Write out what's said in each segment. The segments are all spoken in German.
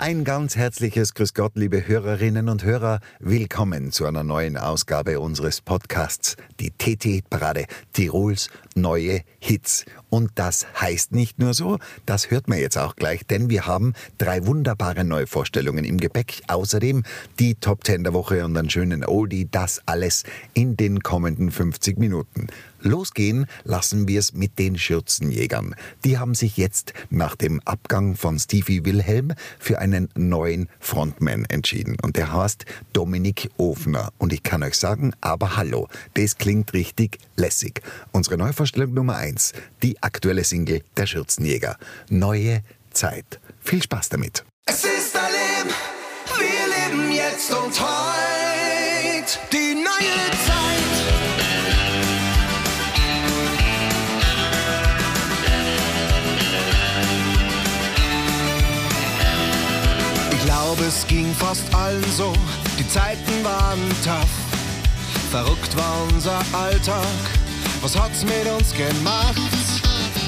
Ein ganz herzliches Grüß Gott, liebe Hörerinnen und Hörer. Willkommen zu einer neuen Ausgabe unseres Podcasts, die TT-Parade Tirols neue Hits. Und das heißt nicht nur so, das hört man jetzt auch gleich, denn wir haben drei wunderbare Neuvorstellungen im Gepäck. Außerdem die Top 10 der Woche und einen schönen Oldie, das alles in den kommenden 50 Minuten. Losgehen lassen wir es mit den Schürzenjägern. Die haben sich jetzt nach dem Abgang von Stevie Wilhelm für einen neuen Frontman entschieden. Und der heißt Dominik Ofner. Und ich kann euch sagen, aber hallo, das klingt richtig lässig. Unsere Neuvorstellung Nummer eins, die aktuelle Single der Schürzenjäger. Neue Zeit. Viel Spaß damit. Es ist ein Leben, wir leben jetzt und heute. Die neue Zeit. Glaube, es ging fast allen so, die Zeiten waren tough. Verrückt war unser Alltag, was hat's mit uns gemacht?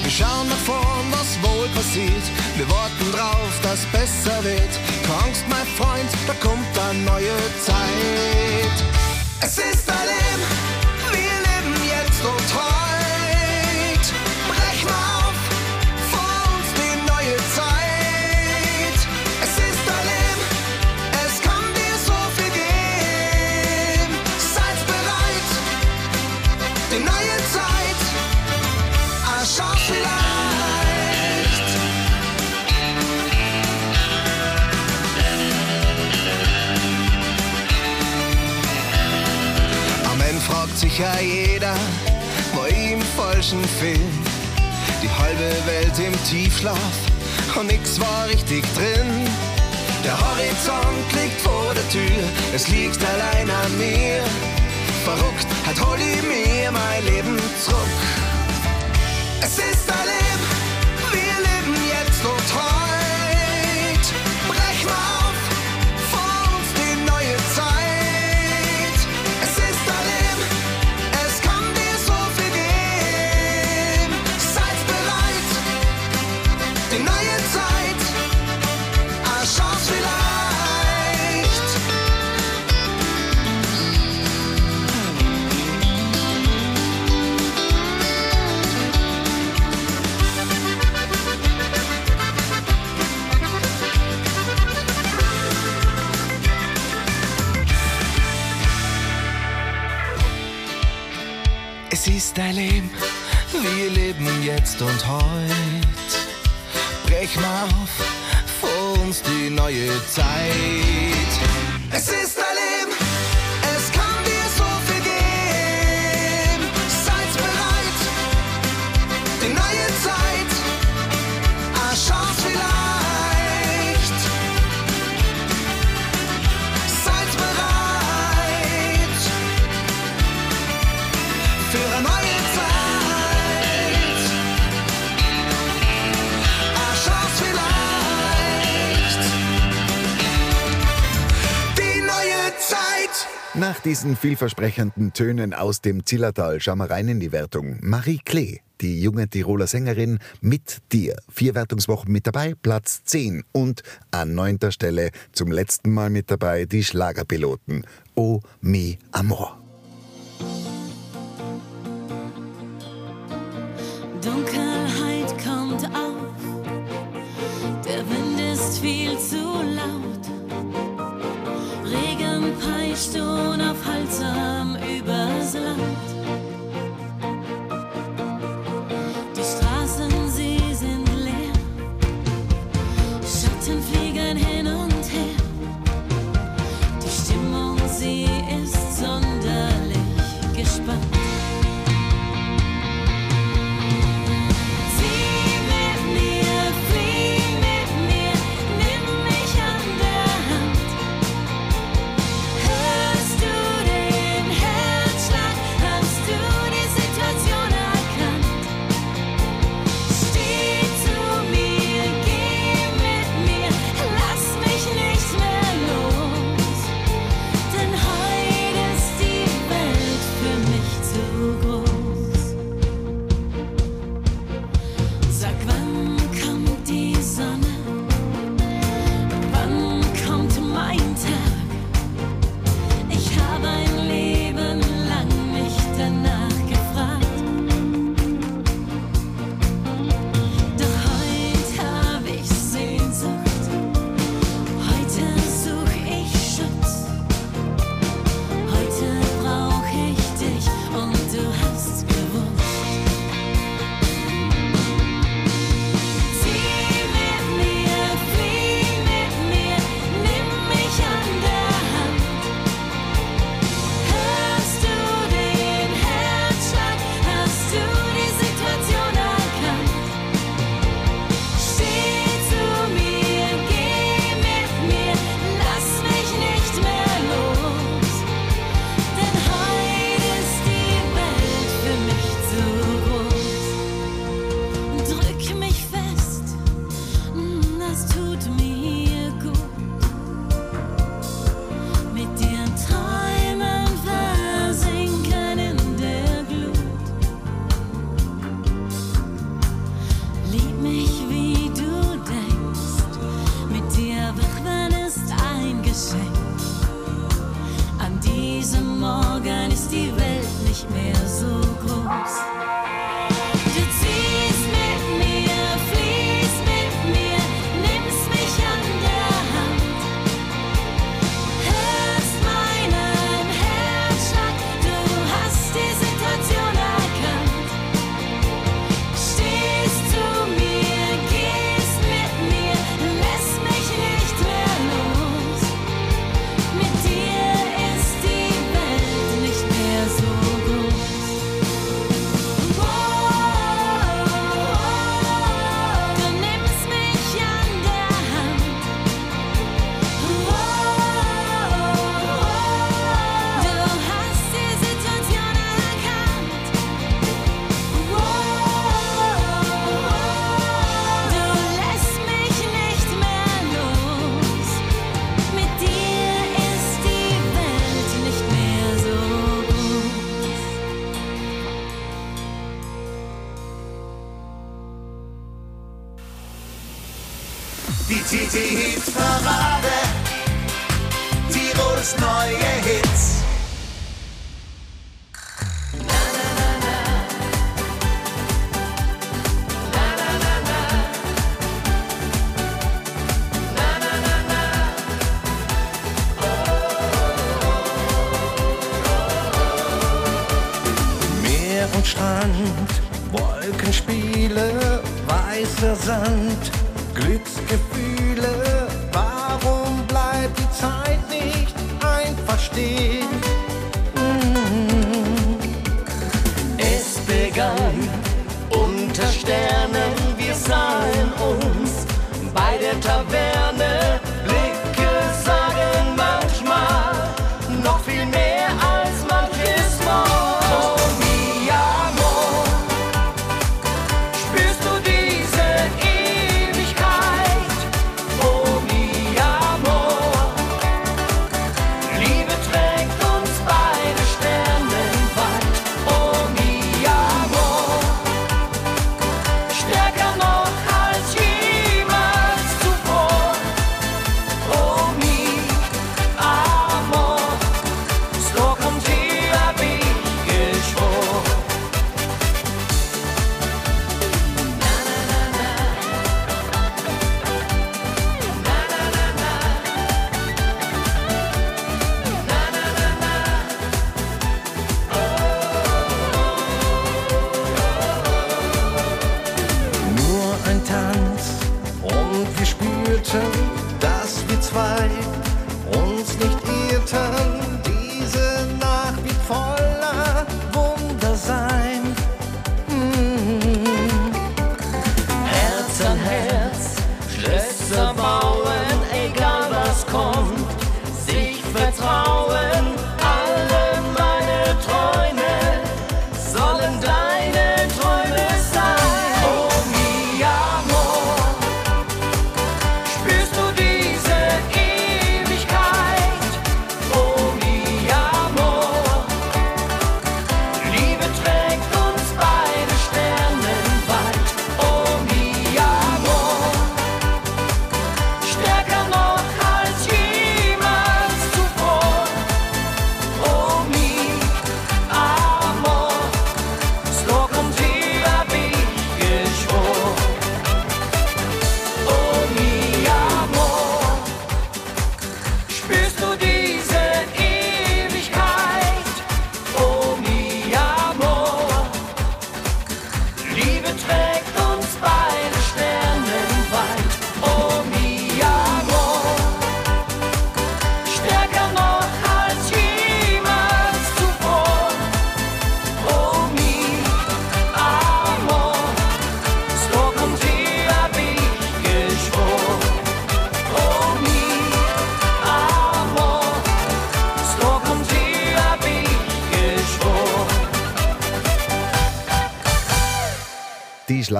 Wir schauen nach vorn, was wohl passiert. Wir warten drauf, dass besser wird. Keine Angst, mein Freund, da kommt eine neue Zeit. Es ist ein Leben, fragt sich ja jeder, wo ihm falschen fehlt. Die halbe Welt im Tiefschlaf und nix war richtig drin. Der Horizont liegt vor der Tür, es liegt allein an mir. Verrückt hat hol ich mir mein Leben zurück. Es ist ein Es ist ein Leben, wir leben jetzt und heut. Brech mal auf, vor uns die neue Zeit. Diesen vielversprechenden Tönen aus dem Zillertal schauen wir rein in die Wertung. Marie Klee, die junge Tiroler Sängerin, mit dir. Vier Wertungswochen mit dabei, Platz 10. Und an neunter Stelle zum letzten Mal mit dabei die Schlagerpiloten. Oh mi amor. Dunkelheit kommt auf, der Wind ist viel zu laut. Peitscht unaufhaltsam übers Land.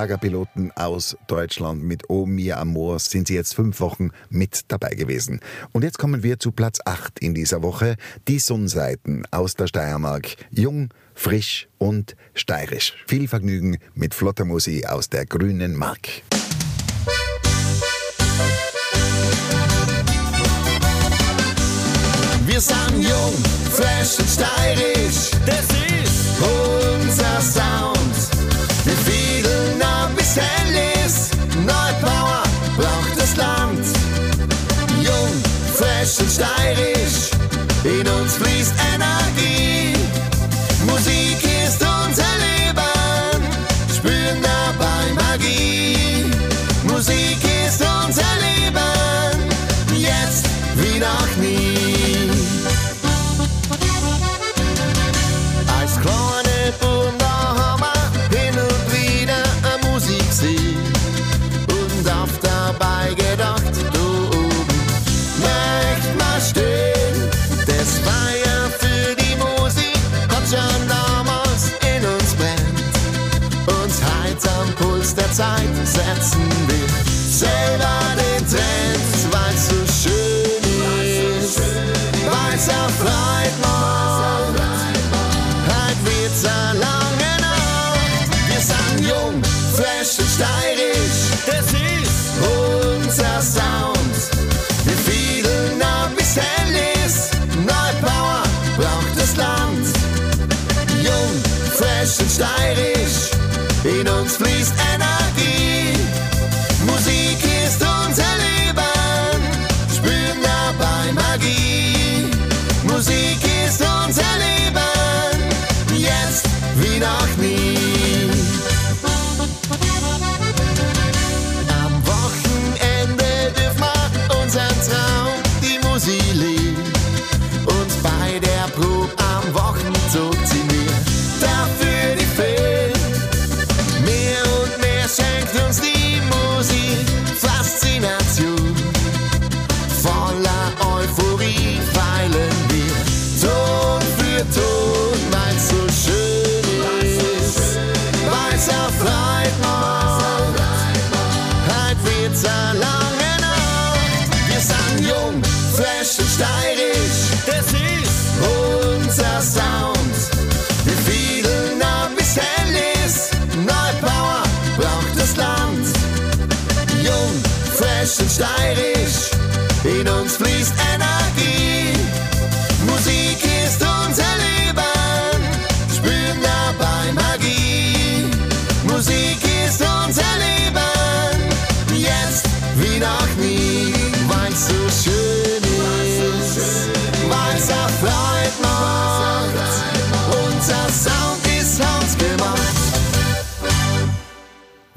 Schlagerpiloten aus Deutschland mit O Mia Amor sind sie jetzt fünf Wochen mit dabei gewesen. Und jetzt kommen wir zu Platz 8 in dieser Woche. Die Sonnenseiten aus der Steiermark. Jung, frisch und steirisch. Viel Vergnügen mit flotter Musik aus der grünen Mark. Wir sind jung, fresh und steirisch. Das ist unser Sound. Handys. Neue braucht das Land. Jung, fresh und steirisch, in uns fließt Sta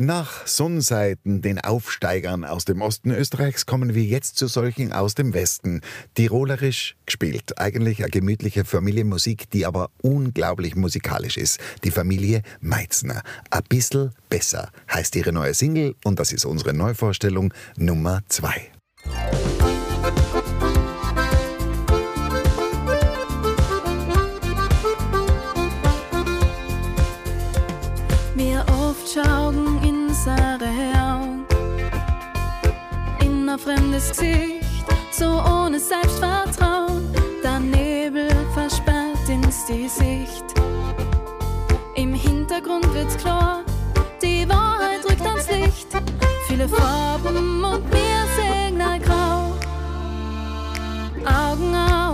Nach Sonnseiten, den Aufsteigern aus dem Osten Österreichs, kommen wir jetzt zu solchen aus dem Westen. Tirolerisch gespielt. Eigentlich eine gemütliche Familienmusik, die aber unglaublich musikalisch ist. Die Familie Meizner. A bissl besser heißt ihre neue Single und das ist unsere Neuvorstellung Nummer 2. fremdes Gesicht, so ohne Selbstvertrauen. Der Nebel versperrt ins die Sicht. Im Hintergrund wird's klar, die Wahrheit rückt ans Licht. Viele Farben und wir Signalgrau. Augen auf.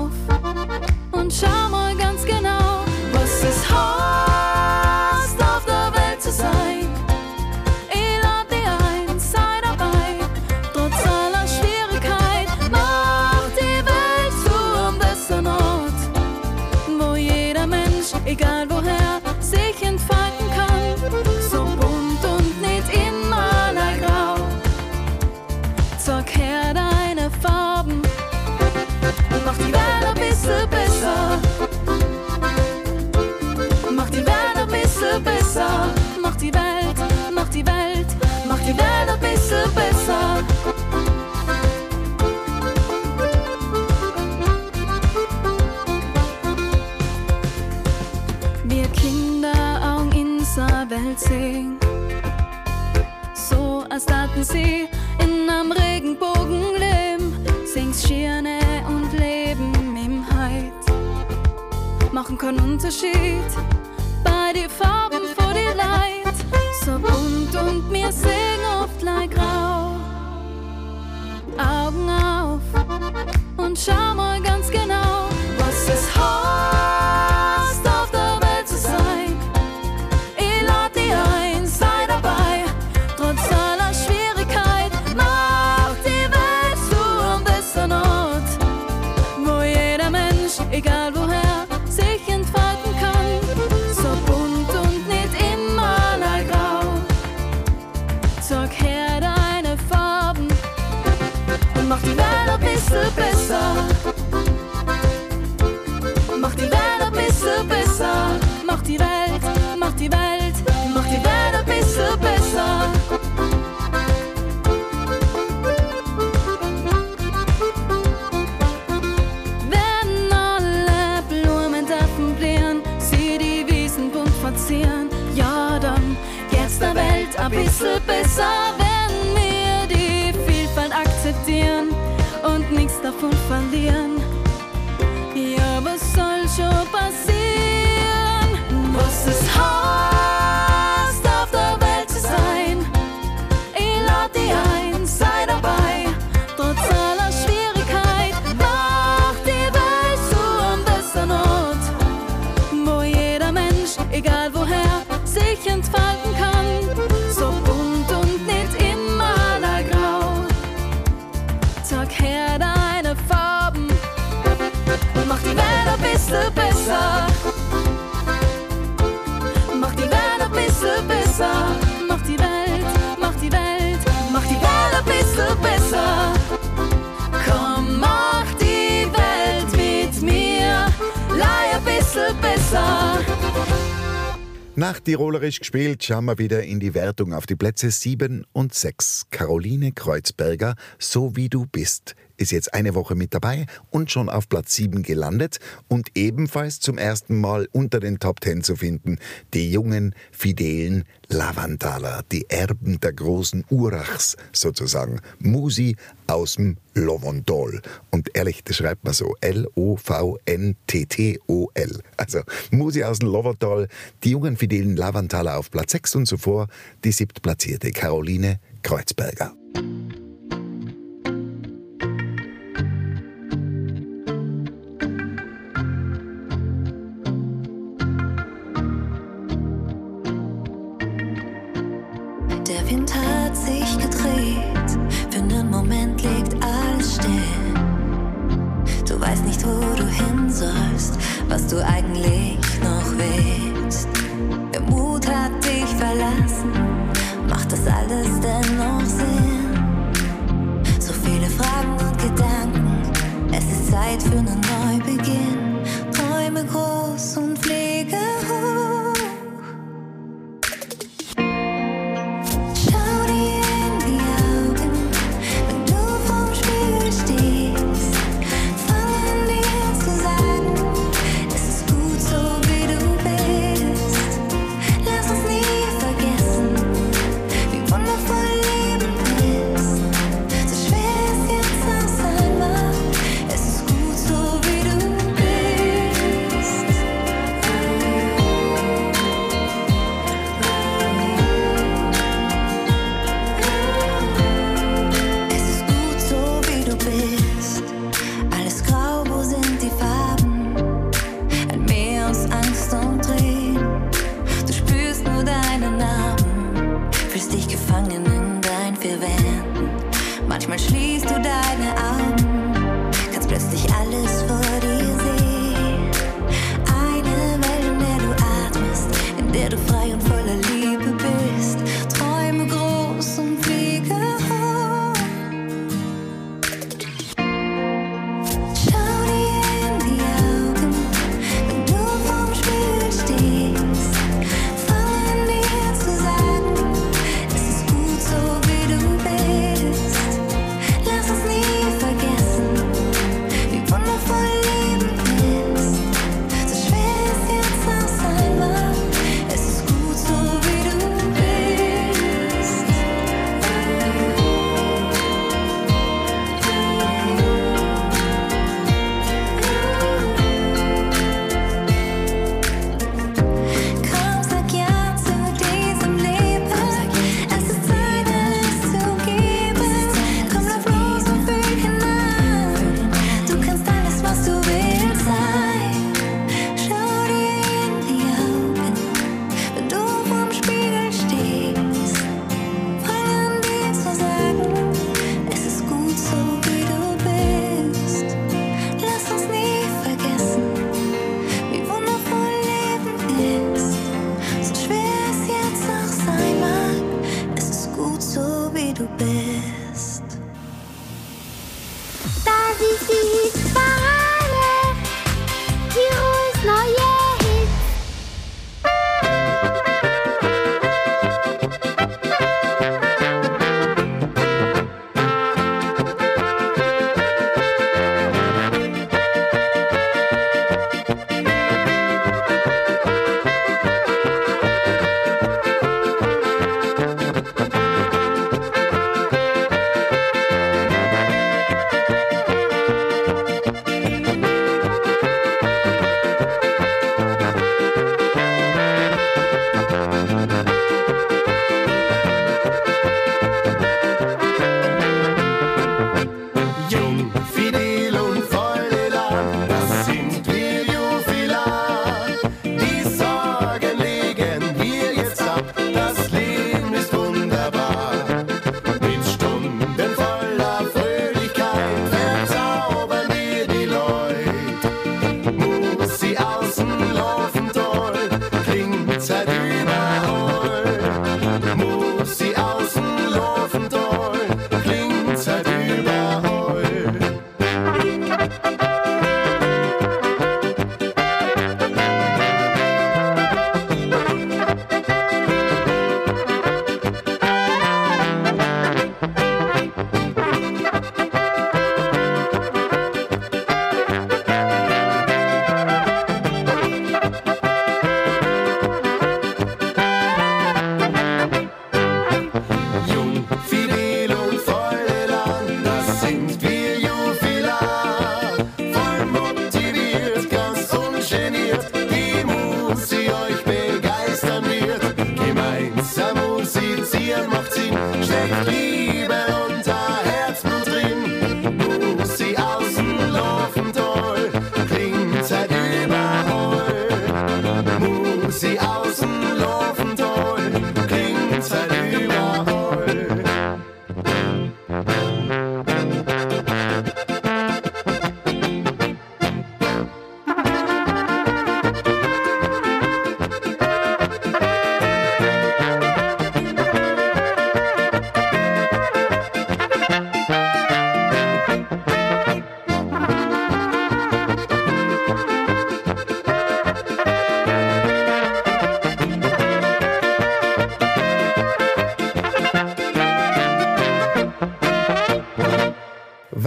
Nach Tirolerisch gespielt, schauen wir wieder in die Wertung auf die Plätze 7 und 6. Caroline Kreuzberger, So wie du bist, ist jetzt eine Woche mit dabei und schon auf Platz 7 gelandet und ebenfalls zum ersten Mal unter den Top 10 zu finden. Die jungen, fidelen Lavandaler, die Erben der großen Urachs sozusagen. Musi aus dem Lovondol. Und ehrlich, das schreibt man so. L-O-V-N-T-T-O-L. Also Musi aus dem Lovondol, die jungen, fidelen Lavandaler auf Platz 6 und zuvor die siebtplatzierte Caroline Kreuzberger. Du eigentlich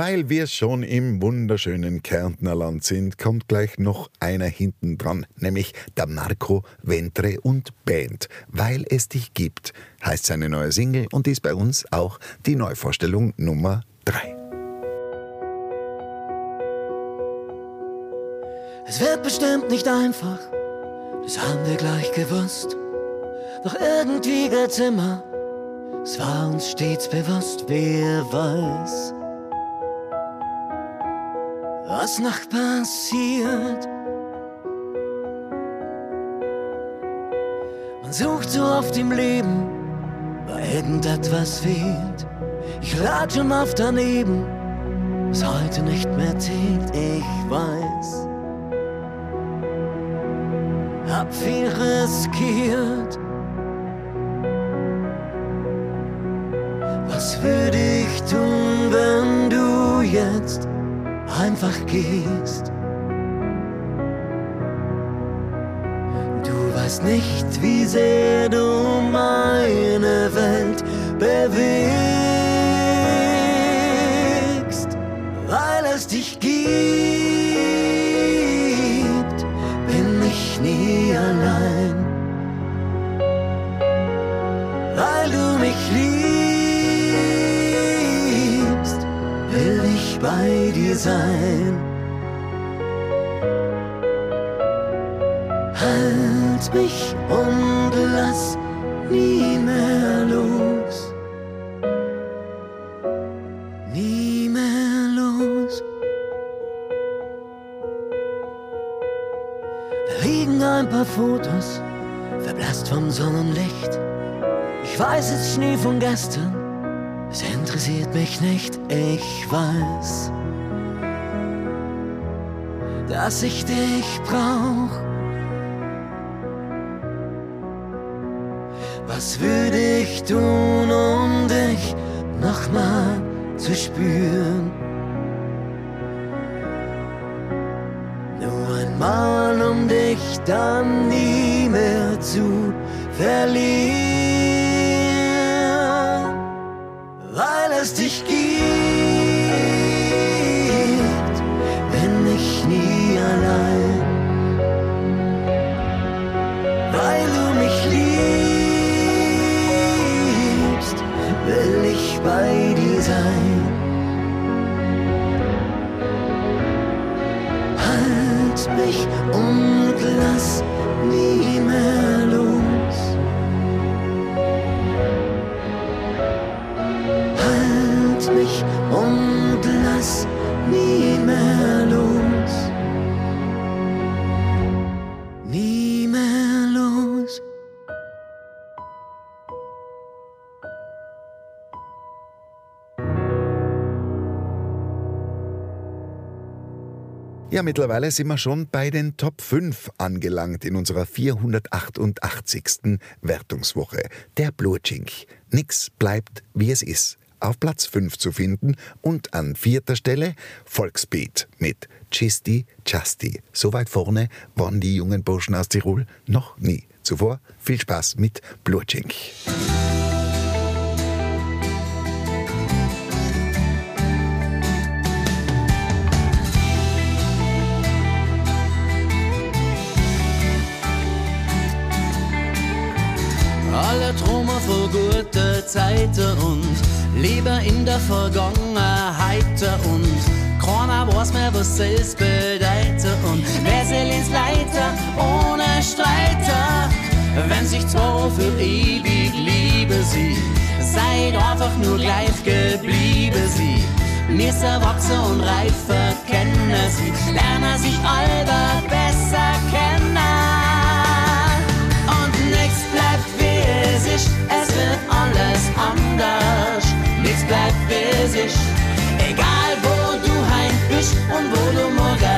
Weil wir schon im wunderschönen Kärntner Land sind, kommt gleich noch einer hinten dran, nämlich der Marco Ventre und Band. Weil es dich gibt, heißt seine neue Single und ist bei uns auch die Neuvorstellung Nummer 3. Es wird bestimmt nicht einfach, das haben wir gleich gewusst. Doch irgendwie geht's immer, es war uns stets bewusst, wer weiß, was noch passiert. Man sucht so oft im Leben, weil irgendetwas fehlt. Ich lag schon oft daneben, was heute nicht mehr zählt, ich weiß hab viel riskiert. Was würde ich tun, wenn du jetzt einfach gehst? Du weißt nicht, wie sehr du meine Welt bewegst, will ich bei dir sein. Halt mich und lass nie mehr los. Nie mehr los. Da liegen ein paar Fotos, verblasst vom Sonnenlicht. Ich weiß, es ist Schnee von gestern, es interessiert mich nicht. Ich weiß, dass ich dich brauch. Was würde ich tun, um dich nochmal zu spüren? Nur einmal, um dich dann nie mehr zu verlieren. Es dich gibt, bin ich nie allein. Weil du mich liebst, will ich bei dir sein. Halt mich und lass Ja, mittlerweile sind wir schon bei den Top 5 angelangt in unserer 488. Wertungswoche. Der Blutschink. Nix bleibt, wie es ist. Auf Platz 5 zu finden und an vierter Stelle Volksbeat mit Chisti Chasti. So weit vorne waren die jungen Burschen aus Tirol noch nie. Zuvor viel Spaß mit Blutschink. Zeiten und lieber in der Vergangenheit und keiner weiß mehr, was es bedeutet und wer soll ins Leiter ohne Streiter, wenn sich zwei für ewig liebe sie, seid einfach nur gleich geblieben sie. Mir ist erwachsen und reifer kennen sie, lernen sich alle es wird alles anders. Nix bleibt es ist, egal wo du heim bist und wo du morgen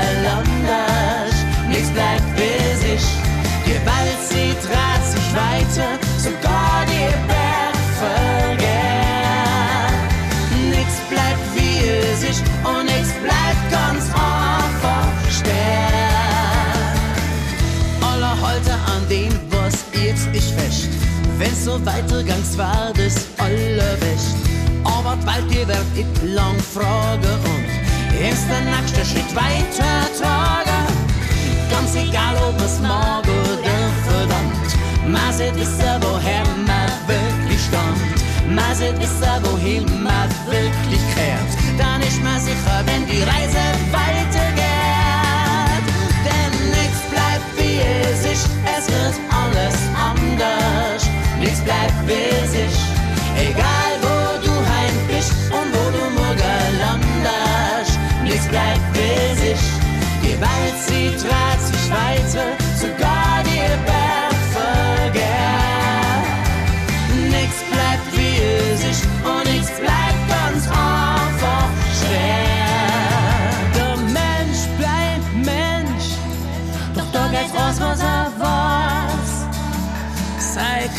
weitergangs war, das allerbecht. Aber bald dir werd ich lang fragen und ist der nächste Schritt weiter tragen. Ganz egal, ob es mag oder verdammt, man sollte wissen, woher man wirklich stammt. Man sollte wissen, wohin man wirklich kehrt. Dann ist man sicher, wenn die Reise weitergeht. Denn nichts bleibt wie es ist, es wird. Wie es ist, egal wo du heim bist und wo du morgen landest. Nichts bleibt es ist, die Welt sie dreht sich weiter, sogar die Berg vergeht. Nichts bleibt wie ist und nichts bleibt ganz einfach schwer. Der Mensch bleibt Mensch, doch da geht's raus, was er weiß. Sei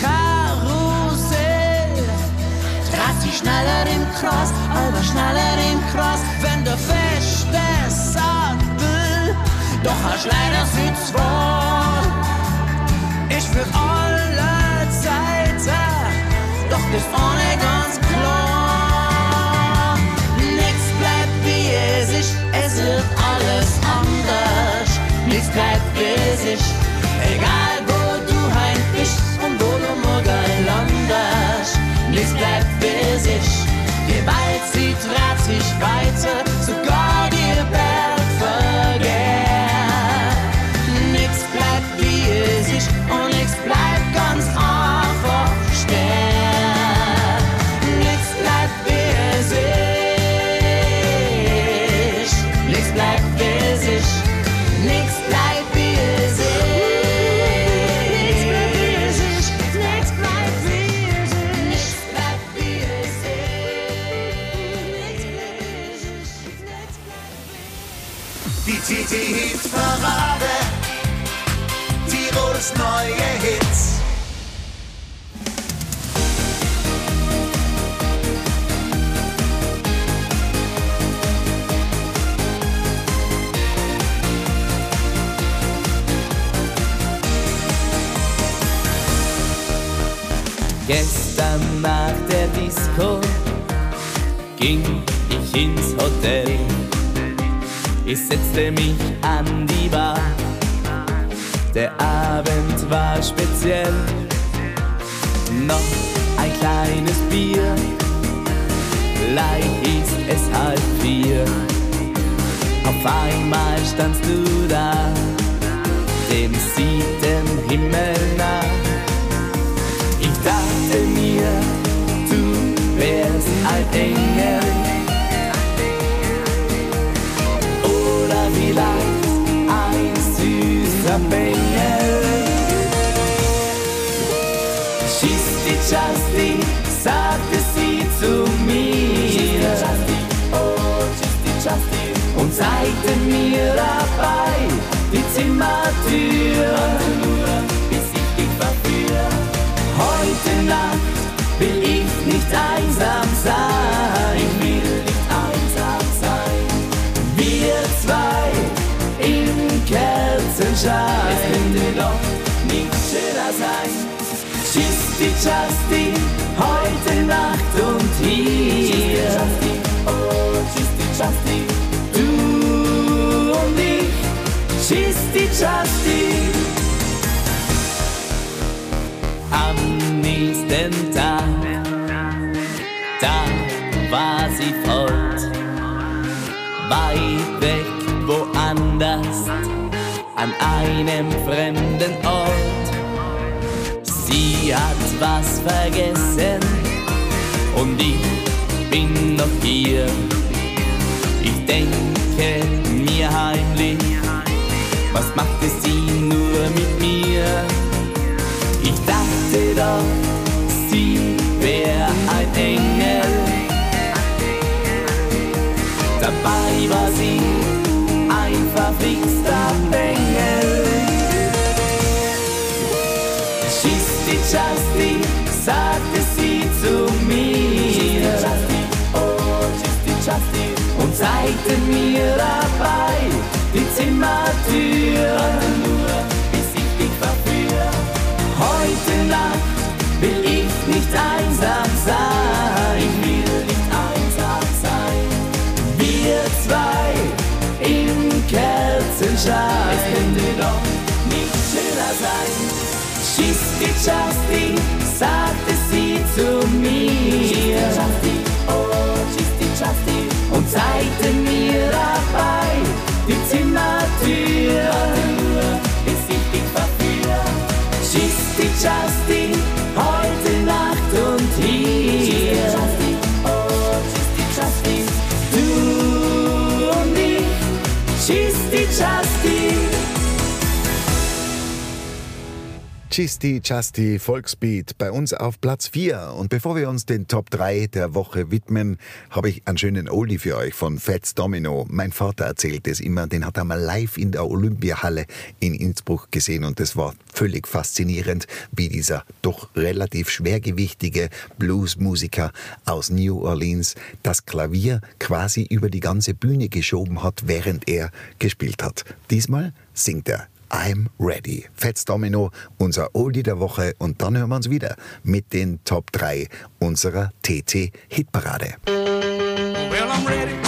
schneller im Kreis, aber schneller im Kreis, wenn der feste Sattel doch hast leider vor. Ich für alle Zeiten, doch das ohne ganz klar. Nichts bleibt wie es ist, es wird alles anders. Nichts bleibt wie es ist, setzte mich an die Bar. Der Abend war speziell. Noch ein kleines Bier. Gleich ist es halb vier. Auf einmal standst du da, dem siebten Himmel die Justy, sagte sie zu mir. Und zeigte mir dabei die Zimmertür. Heute Nacht will ich nicht einsam sein. Es könnte doch nicht schöner sein. Tschüss, die Justy, heute Nacht und hier. Oh, tschüss, die Justy, du und ich. Tschüss, die Justy. Am nächsten Tag, einem fremden Ort. Sie hat was vergessen und ich bin noch hier. Ich denke mir heimlich, was machte sie Seite mir dabei die Zimmertür. Warte nur, bis ich dich verführe. Heute Nacht will ich nicht einsam sein. Ich will nicht einsam sein. Wir zwei im Kerzenschein. Es könnte doch nicht schöner sein. Schieß die Justin, sagte sie zu mir. Chisti Chasti Volksbeat bei uns auf Platz 4. Und bevor wir uns den Top 3 der Woche widmen, habe ich einen schönen Oldie für euch von Fats Domino. Mein Vater erzählt es immer, den hat er mal live in der Olympiahalle in Innsbruck gesehen und das war völlig faszinierend, wie dieser doch relativ schwergewichtige Bluesmusiker aus New Orleans das Klavier quasi über die ganze Bühne geschoben hat, während er gespielt hat. Diesmal singt er I'm ready. Fats Domino, unser Oldie der Woche und dann hören wir uns wieder mit den Top 3 unserer TT Hitparade. Well,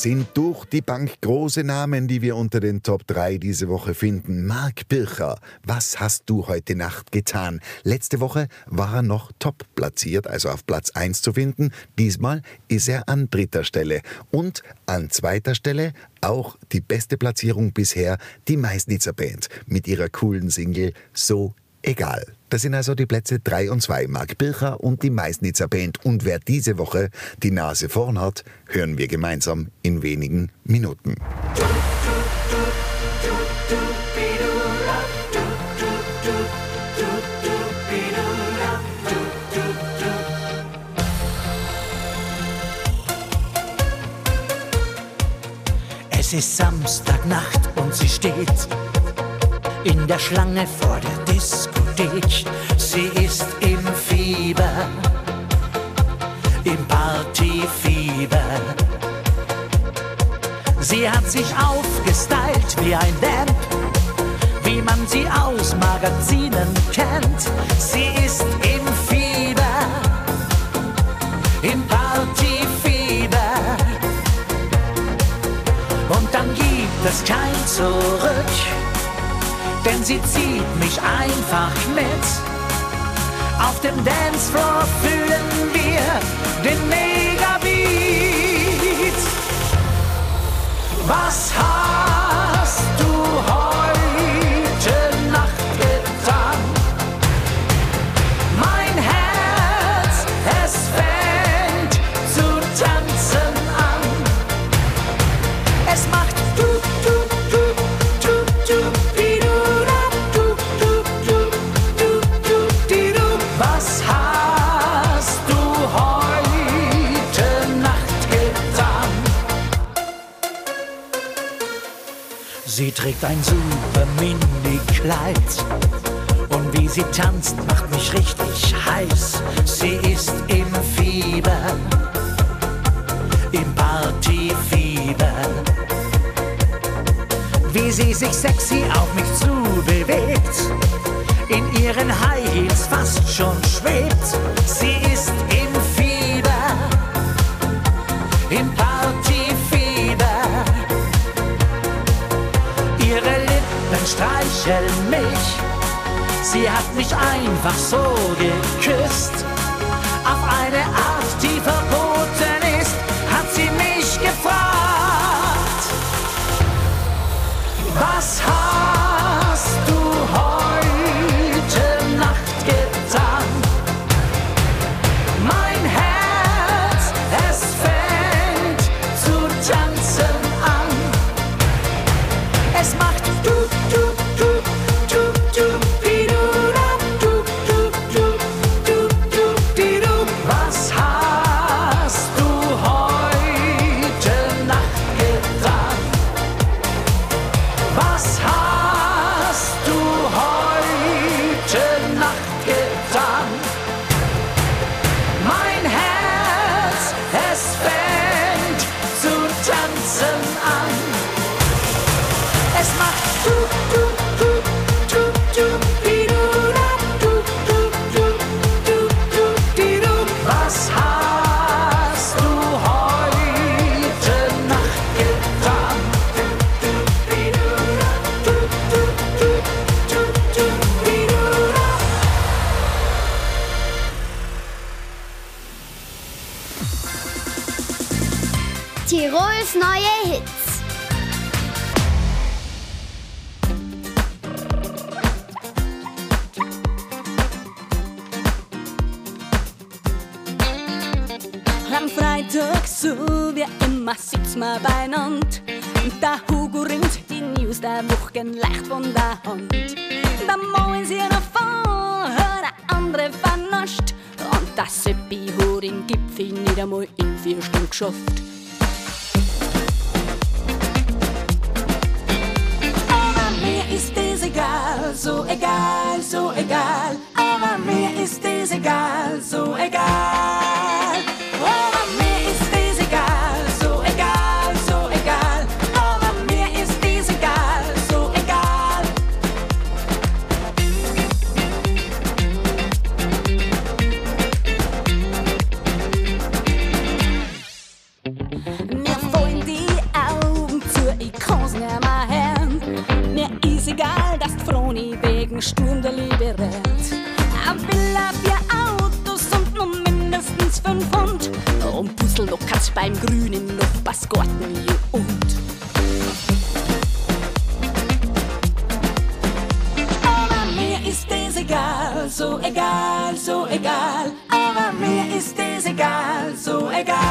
Sind durch die Bank große Namen, die wir unter den Top 3 diese Woche finden. Marc Bircher, was hast du heute Nacht getan? Letzte Woche war er noch top platziert, also auf Platz 1 zu finden. Diesmal ist er an dritter Stelle. Und an zweiter Stelle auch die beste Platzierung bisher, die Meißnitzer Band mit ihrer coolen Single So Egal. Das sind also die Plätze 3 und 2, Marc Bircher und die Meißnitzer Band. Und wer diese Woche die Nase vorn hat, hören wir gemeinsam in wenigen Minuten. Es ist Samstagnacht und sie steht in der Schlange vor der Diskothek. Sie ist im Fieber, im Partyfieber. Sie hat sich aufgestylt wie ein Vamp, wie man sie aus Magazinen kennt. Sie ist im Fieber, im Partyfieber. Und dann gibt es kein Zurück denn sie zieht mich einfach mit. Auf dem Dancefloor fühlen wir den Megabeat. Was hast trägt ein super Mini-Kleid. Und wie sie tanzt, macht mich richtig heiß. Sie ist im Fieber, im Partyfieber. Wie sie sich sexy auf mich zubewegt, in ihren High Heels fast schon schwebt Sie hat mich einfach so geküsst. Tirols neue Hits. Am Freitag, so wie immer, sitzen wir beieinander. Und der Hugo rinnt die News der Wochen leicht von der Hand. Da moin sie noch vor, der andere vernascht. Und das Seppi hat den Gipfel nicht einmal in vier Stunden geschafft. egal, so egal, so egal. Aber mir ist es egal, so egal. beim grünen Nachbarsgarten und Aber mir ist es egal, so egal, so egal. Aber mir ist es egal, so egal.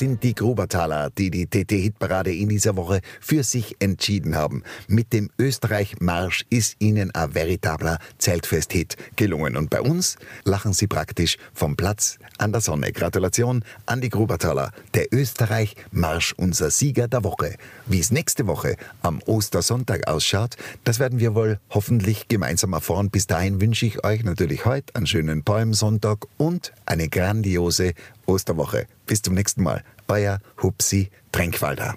Sind die Grubertaler, die die TT-Hitparade in dieser Woche für sich entschieden haben. Mit dem Österreich-Marsch ist ihnen ein veritabler Zeltfest-Hit gelungen. Und bei uns lachen sie praktisch vom Platz an der Sonne. Gratulation an die Grubertaler. Der Österreich-Marsch, unser Sieger der Woche. Wie es nächste Woche am Ostersonntag ausschaut, das werden wir wohl hoffentlich gemeinsam erfahren. Bis dahin wünsche ich euch natürlich heute einen schönen Palmsonntag und eine grandiose Osterwoche. Bis zum nächsten Mal. Euer Hupsi Tränkwalder.